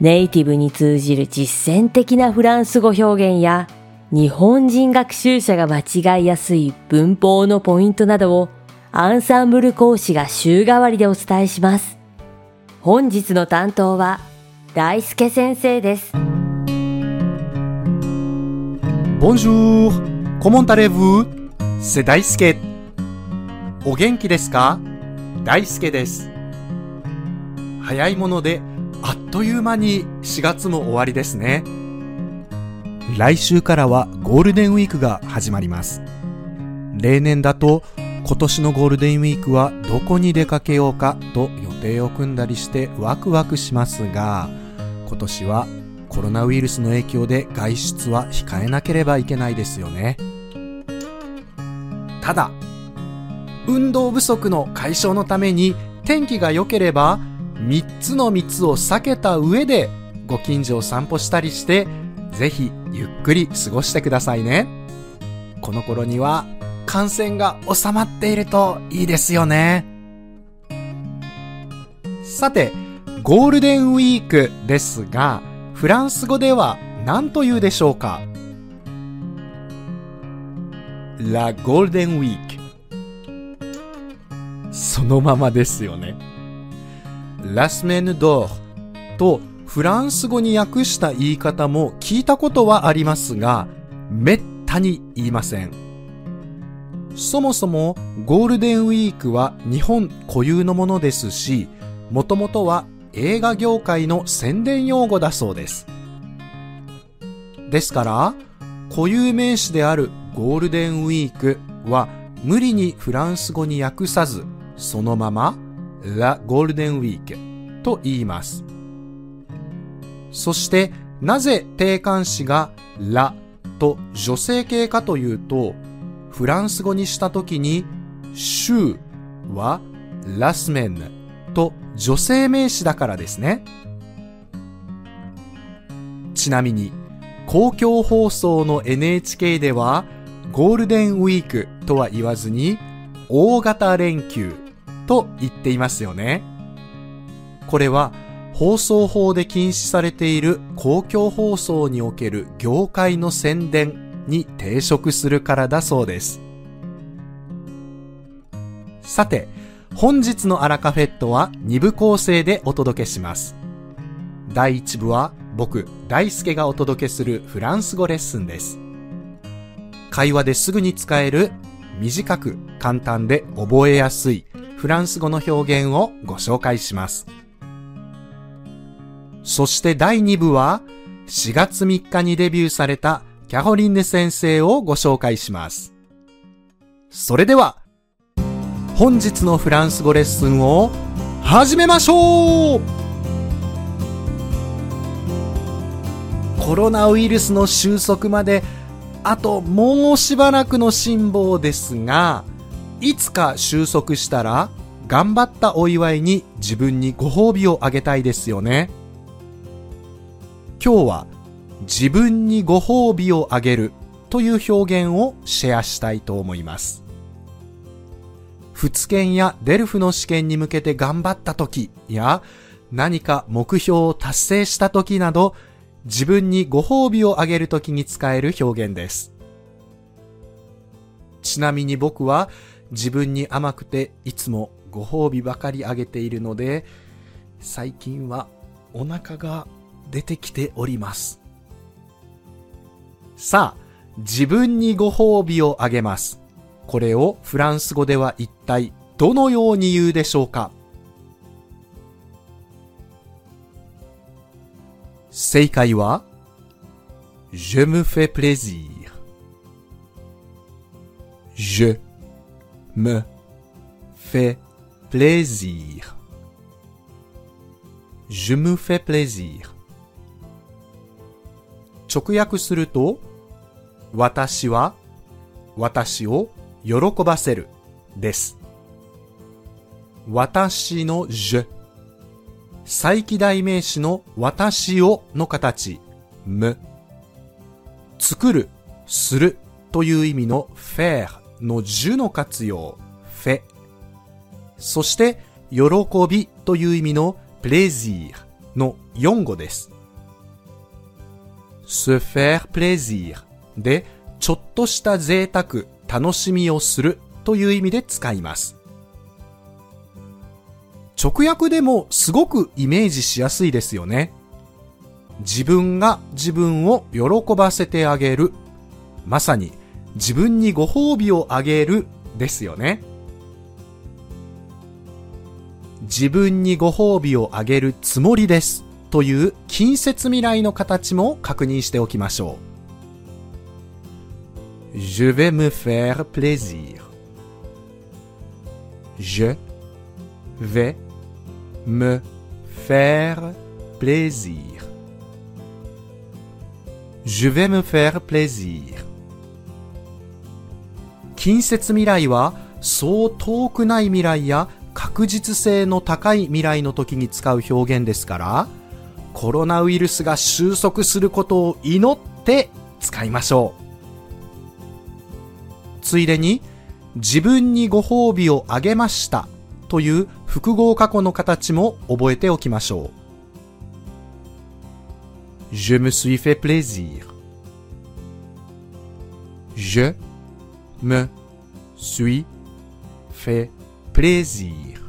ネイティブに通じる実践的なフランス語表現や日本人学習者が間違いやすい文法のポイントなどをアンサンブル講師が週替わりでお伝えします。本日の担当は大輔先生です。Bonjour! Comment allez-vous? C'est 大輔。お元気ですか？大輔です。早いもので、という間に4月も終わりですね。来週からはゴールデンウィークが始まります。例年だと今年のゴールデンウィークはどこに出かけようかと予定を組んだりしてワクワクしますが、今年はコロナウイルスの影響で外出は控えなければいけないですよね。ただ、運動不足の解消のために天気が良ければ3つの密を避けた上でご近所を散歩したりしてぜひゆっくり過ごしてくださいね。この頃には感染が収まっているといいですよね。さて、ゴールデンウィークですが、フランス語では何と言うでしょうか ?La Golden Week そのままですよね。La Semaine d'Or とフランス語に訳した言い方も聞いたことはありますが、めったに言いません。そもそもゴールデンウィークは日本固有のものですし、もともとは映画業界の宣伝用語だそうです。ですから、固有名詞であるゴールデンウィークは無理にフランス語に訳さず、そのまま La Golden Week と言います。そして、なぜ定冠詞が La と女性形かというと、フランス語にしたときに、週は La Semaine と女性名詞だからですね。ちなみに、公共放送の NHK では、ゴールデンウィークとは言わずに、大型連休と言っていますよね。これは、放送法で禁止されている公共放送における業界の宣伝に抵触するからだそうです。さて、本日のアラカフェットは2部構成でお届けします。第1部は僕、大輔がお届けするフランス語レッスンです。会話ですぐに使える短く簡単で覚えやすいフランス語の表現をご紹介します。そして第2部は4月3日にデビューされたキャホリンヌ先生をご紹介します。それでは、本日のフランス語レッスンを始めましょうコロナウイルスの収束まであともうしばらくの辛抱ですが、いつか収束したら頑張ったお祝いに自分にご褒美をあげたいですよね。今日は自分にご褒美をあげるという表現をシェアしたいと思います。仏研やデルフの試験に向けて頑張った時や何か目標を達成した時など自分にご褒美をあげる時に使える表現です。ちなみに僕は自分に甘くていつもご褒美ばかりあげているので最近はお腹が出てきております。さあ、自分にご褒美をあげます。これをフランス語では一体どのように言うでしょうか？正解は Je me fais plaisir Je me fais plaisir Je me fais plaisir 直訳すると私は、私を喜ばせるです。私の je。再記代名詞の私をの形、む。作る、するという意味の faire の je の活用、fait。そして、喜びという意味の plaisir の4語です。se faire plaisir で、ちょっとした贅沢、楽しみをするという意味で使います。直訳でもすごくイメージしやすいですよね。自分が自分を喜ばせてあげる。まさに自分にご褒美をあげるですよね。自分にご褒美をあげるつもりですという近接未来の形も確認しておきましょう。Je vais me faire plaisir. Je vais me faire plaisir. Je vais me faire plaisir. 近接未来はそう遠くない未来や確実性の高い未来の時に使う表現ですから、コロナウイルスが収束することを祈って使いましょう。ついでに、自分にご褒美をあげましたという複合過去の形も覚えておきましょう。Je me suis fait plaisir. Je me suis fait plaisir.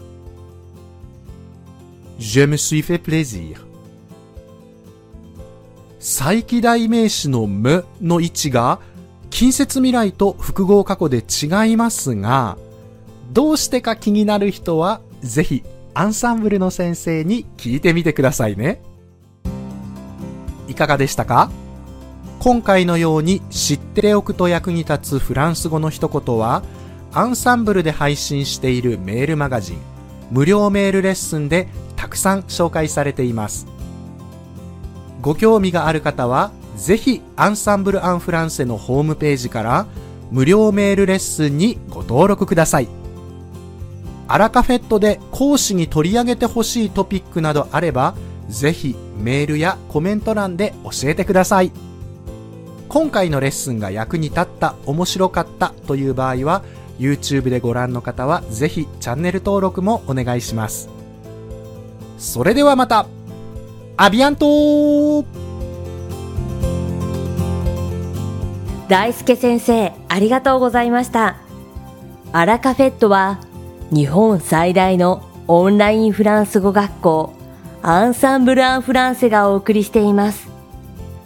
Je me suis fait plaisir. 再記代名詞のむの位置が近接未来と複合過去で違いますが、どうしてか気になる人はぜひアンサンブルの先生に聞いてみてくださいね。いかがでしたか今回のように知っておくと役に立つフランス語の一言は、アンサンブルで配信しているメールマガジン、無料メールレッスンでたくさん紹介されています。ご興味がある方は、ぜひアンサンブル・アン・フランセのホームページから無料メールレッスンにご登録ください。アラカフェットで講師に取り上げてほしいトピックなどあれば、ぜひメールやコメント欄で教えてください。今回のレッスンが役に立った、面白かったという場合は、YouTube でご覧の方はぜひチャンネル登録もお願いします。それではまたアビアント大輔先生、ありがとうございました。アラカフェットは、日本最大のオンラインフランス語学校、アンサンブル・アン・フランセがお送りしています。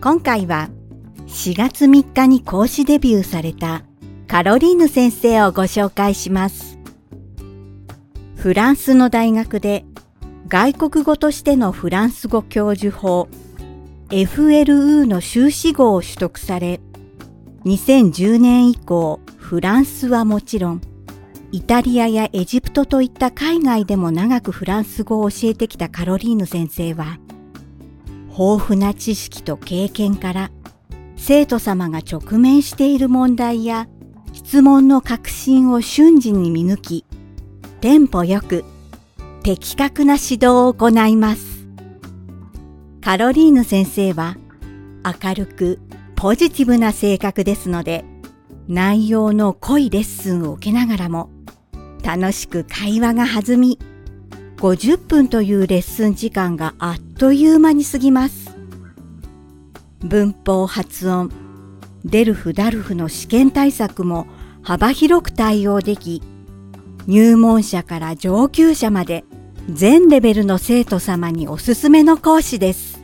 今回は4月3日に講師デビューされたカロリーヌ先生をご紹介します。フランスの大学で外国語としてのフランス語教授法 FLU の修士号を取得され2010年以降フランスはもちろんイタリアやエジプトといった海外でも長くフランス語を教えてきたカロリーヌ先生は、豊富な知識と経験から、生徒様が直面している問題や質問の核心を瞬時に見抜き、テンポよく的確な指導を行います。カロリーヌ先生は明るくポジティブな性格ですので、内容の濃いレッスンを受けながらも、楽しく会話が弾み、50分というレッスン時間があっという間に過ぎます。文法発音、デルフ・ダルフの試験対策も幅広く対応でき、入門者から上級者まで全レベルの生徒様におすすめの講師です。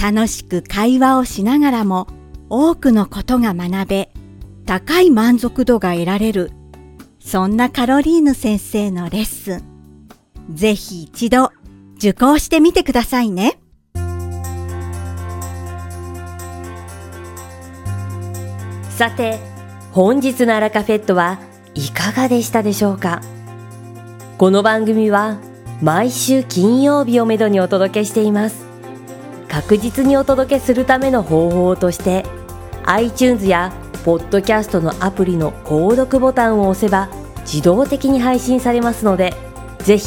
楽しく会話をしながらも多くのことが学べ、高い満足度が得られる、そんなカロリーヌ先生のレッスン。ぜひ一度受講してみてくださいね。さて、本日のアラカフェットはいかがでしたでしょうか？この番組は毎週金曜日をめどにお届けしています。確実にお届けするための方法として iTunes やポッドキャストのアプリの購読ボタンを押せば自動的に配信されますのでぜひ